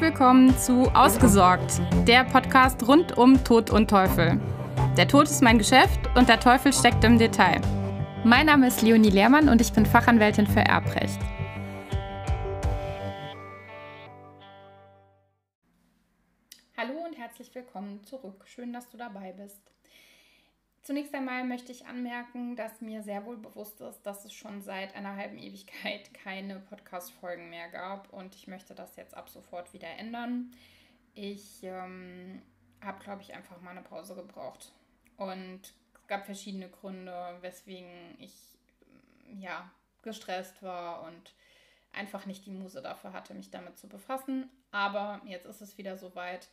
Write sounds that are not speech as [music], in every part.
Willkommen zu Ausgesorgt, der Podcast rund um Tod und Teufel. Der Tod ist mein Geschäft und der Teufel steckt im Detail. Mein Name ist Leonie Lehrmann und ich bin Fachanwältin für Erbrecht. Hallo und herzlich willkommen zurück. Schön, dass du dabei bist. Zunächst einmal möchte ich anmerken, dass mir sehr wohl bewusst ist, dass es schon seit einer halben Ewigkeit [laughs] keine Podcast-Folgen mehr gab und ich möchte das jetzt ab sofort wieder ändern. Ich ähm, habe, glaube ich, einfach mal eine Pause gebraucht und es gab verschiedene Gründe, weswegen ich ja gestresst war und einfach nicht die Muse dafür hatte, mich damit zu befassen. Aber jetzt ist es wieder soweit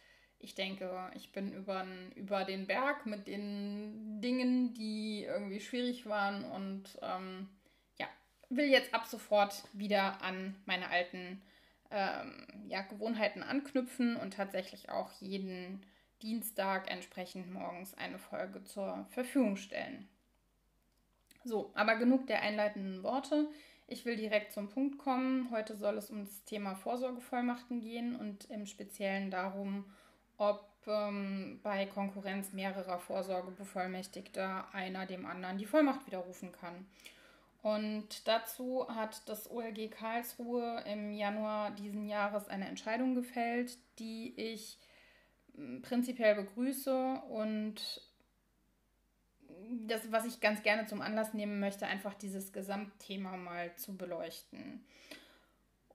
ich denke, ich bin über, über den Berg mit den Dingen, die irgendwie schwierig waren und ähm, ja, will jetzt ab sofort wieder an meine alten ähm, ja, Gewohnheiten anknüpfen und tatsächlich auch jeden Dienstag entsprechend morgens eine Folge zur Verfügung stellen. So, aber genug der einleitenden Worte. Ich will direkt zum Punkt kommen. Heute soll es um das Thema Vorsorgevollmachten gehen und im Speziellen darum, ob ähm, bei Konkurrenz mehrerer Vorsorgebevollmächtigter einer dem anderen die Vollmacht widerrufen kann. Und dazu hat das OLG Karlsruhe im Januar diesen Jahres eine Entscheidung gefällt, die ich hm, prinzipiell begrüße und das, was ich ganz gerne zum Anlass nehmen möchte, einfach dieses Gesamtthema mal zu beleuchten.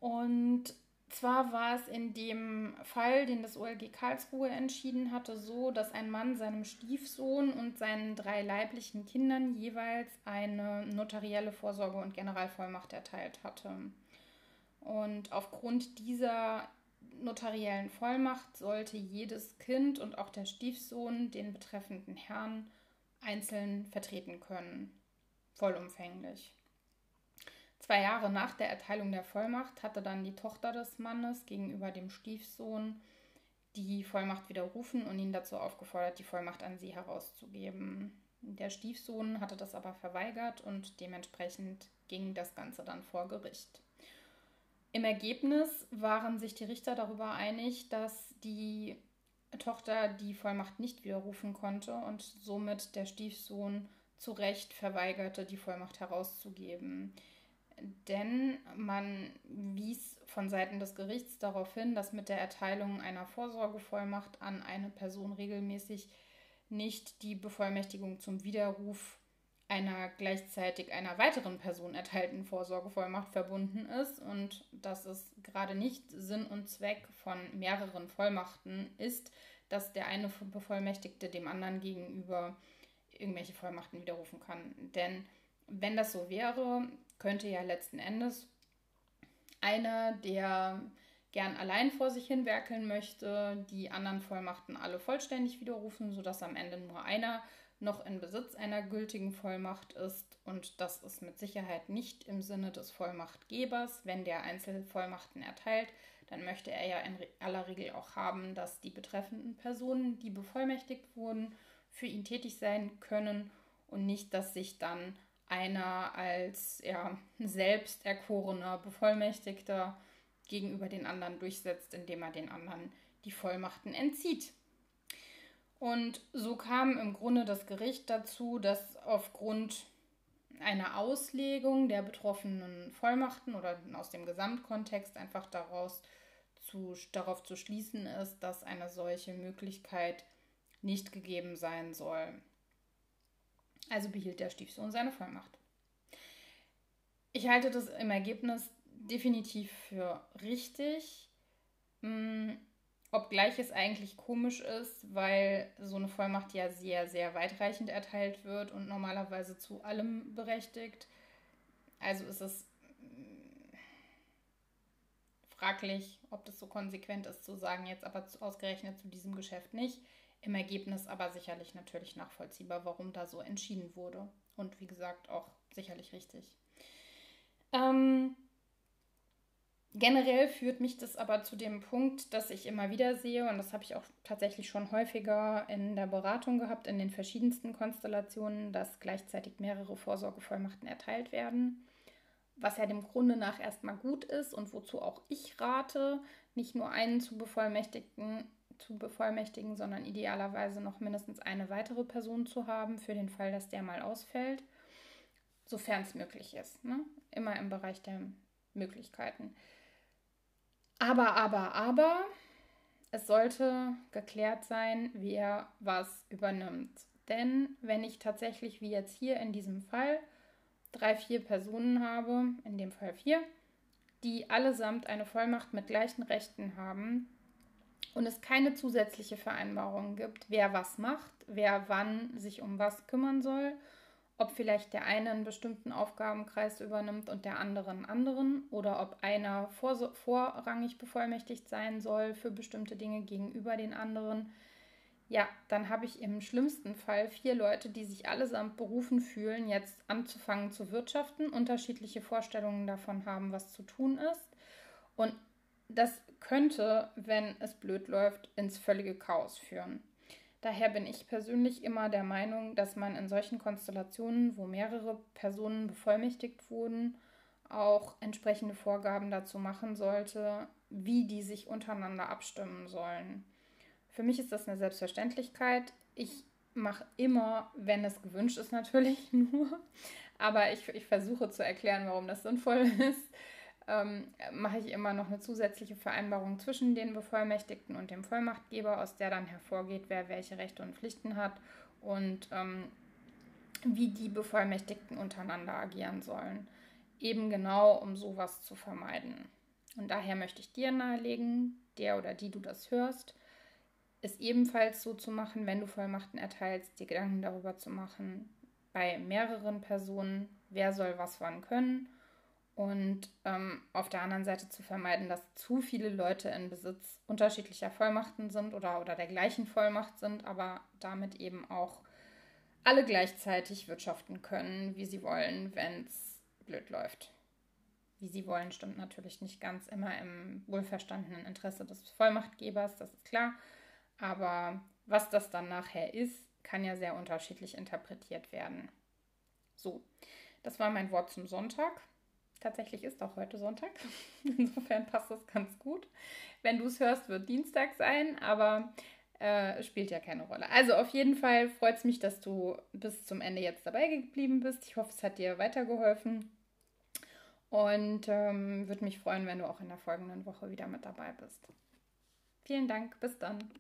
Und zwar war es in dem Fall, den das OLG Karlsruhe entschieden hatte, so, dass ein Mann seinem Stiefsohn und seinen drei leiblichen Kindern jeweils eine notarielle Vorsorge und Generalvollmacht erteilt hatte. Und aufgrund dieser notariellen Vollmacht sollte jedes Kind und auch der Stiefsohn den betreffenden Herrn einzeln vertreten können, vollumfänglich. Zwei Jahre nach der Erteilung der Vollmacht hatte dann die Tochter des Mannes gegenüber dem Stiefsohn die Vollmacht widerrufen und ihn dazu aufgefordert, die Vollmacht an sie herauszugeben. Der Stiefsohn hatte das aber verweigert und dementsprechend ging das Ganze dann vor Gericht. Im Ergebnis waren sich die Richter darüber einig, dass die Tochter die Vollmacht nicht widerrufen konnte und somit der Stiefsohn zu Recht verweigerte, die Vollmacht herauszugeben denn man wies von Seiten des Gerichts darauf hin, dass mit der Erteilung einer Vorsorgevollmacht an eine Person regelmäßig nicht die Bevollmächtigung zum Widerruf einer gleichzeitig einer weiteren Person erteilten Vorsorgevollmacht verbunden ist und dass es gerade nicht Sinn und Zweck von mehreren Vollmachten ist, dass der eine Bevollmächtigte dem anderen gegenüber irgendwelche Vollmachten widerrufen kann. Denn wenn das so wäre, könnte ja letzten Endes einer, der gern allein vor sich hin werkeln möchte, die anderen Vollmachten alle vollständig widerrufen, sodass am Ende nur einer noch in Besitz einer gültigen Vollmacht ist. Und das ist mit Sicherheit nicht im Sinne des Vollmachtgebers. Wenn der Einzelvollmachten erteilt, dann möchte er ja in aller Regel auch haben, dass die betreffenden Personen, die bevollmächtigt wurden, für ihn tätig sein können und nicht, dass sich dann einer als ja, selbst erkorener Bevollmächtigter gegenüber den anderen durchsetzt, indem er den anderen die Vollmachten entzieht. Und so kam im Grunde das Gericht dazu, dass aufgrund einer Auslegung der betroffenen Vollmachten oder aus dem Gesamtkontext einfach daraus zu, darauf zu schließen ist, dass eine solche Möglichkeit nicht gegeben sein soll. Also behielt der Stiefsohn seine Vollmacht. Ich halte das im Ergebnis definitiv für richtig, mh, hm, obgleich es eigentlich komisch ist, weil so eine Vollmacht ja sehr, sehr weitreichend erteilt wird und normalerweise zu allem berechtigt. Also ist es hm, fraglich, ob das so konsequent ist zu sagen, jetzt aber ausgerechnet zu diesem Geschäft nicht. Im Ergebnis aber sicherlich natürlich nachvollziehbar, warum da so entschieden wurde. Und wie gesagt, auch sicherlich richtig. Ähm, generell führt mich das aber zu dem Punkt, dass ich immer wieder sehe, und das habe ich auch tatsächlich schon häufiger in der Beratung gehabt, in den verschiedensten Konstellationen, dass gleichzeitig mehrere Vorsorgevollmachten erteilt werden. Was ja dem Grunde nach erstmal gut ist und wozu auch ich rate, nicht nur einen zu bevollmächtigen, zu bevollmächtigen, sondern idealerweise noch mindestens eine weitere Person zu haben, für den Fall, dass der mal ausfällt, sofern es möglich ist. Ne? Immer im Bereich der Möglichkeiten. Aber, aber, aber, es sollte geklärt sein, wer was übernimmt. Denn wenn ich tatsächlich, wie jetzt hier in diesem Fall, drei, vier Personen habe, in dem Fall vier, die allesamt eine Vollmacht mit gleichen Rechten haben und es keine zusätzliche Vereinbarung gibt, wer was macht, wer wann sich um was kümmern soll, ob vielleicht der eine einen bestimmten Aufgabenkreis übernimmt und der andere einen anderen oder ob einer vor, vorrangig bevollmächtigt sein soll für bestimmte Dinge gegenüber den anderen ja, dann habe ich im schlimmsten Fall vier Leute, die sich allesamt berufen fühlen, jetzt anzufangen zu wirtschaften, unterschiedliche Vorstellungen davon haben, was zu tun ist. Und das könnte, wenn es blöd läuft, ins völlige Chaos führen. Daher bin ich persönlich immer der Meinung, dass man in solchen Konstellationen, wo mehrere Personen bevollmächtigt wurden, auch entsprechende Vorgaben dazu machen sollte, wie die sich untereinander abstimmen sollen. Für mich ist das eine Selbstverständlichkeit. Ich mache immer, wenn es gewünscht ist, natürlich [laughs] nur. Aber ich, ich versuche zu erklären, warum das sinnvoll [laughs] ist. Ähm, mache ich immer noch eine zusätzliche Vereinbarung zwischen den Bevollmächtigten und dem Vollmachtgeber, aus der dann hervorgeht, wer welche Rechte und Pflichten hat und ähm, wie die Bevollmächtigten untereinander agieren sollen. Eben genau, um sowas zu vermeiden. Und daher möchte ich dir nahelegen, der oder die du das hörst, es ebenfalls so zu machen, wenn du Vollmachten erteilst, dir Gedanken darüber zu machen, bei mehreren Personen, wer soll was wann können und ähm, auf der anderen Seite zu vermeiden, dass zu viele Leute in Besitz unterschiedlicher Vollmachten sind oder, oder der gleichen Vollmacht sind, aber damit eben auch alle gleichzeitig wirtschaften können, wie sie wollen, wenn es blöd läuft. Wie sie wollen, stimmt natürlich nicht ganz immer im wohlverstandenen Interesse des Vollmachtgebers, das ist klar. Aber was das dann nachher ist, kann ja sehr unterschiedlich interpretiert werden. So, das war mein Wort zum Sonntag. Tatsächlich ist auch heute Sonntag. [laughs] Insofern passt das ganz gut. Wenn du es hörst, wird Dienstag sein, aber äh, spielt ja keine Rolle. Also auf jeden Fall freut es mich, dass du bis zum Ende jetzt dabei geblieben bist. Ich hoffe, es hat dir weitergeholfen. Und ähm, würde mich freuen, wenn du auch in der folgenden Woche wieder mit dabei bist. Vielen Dank, bis dann.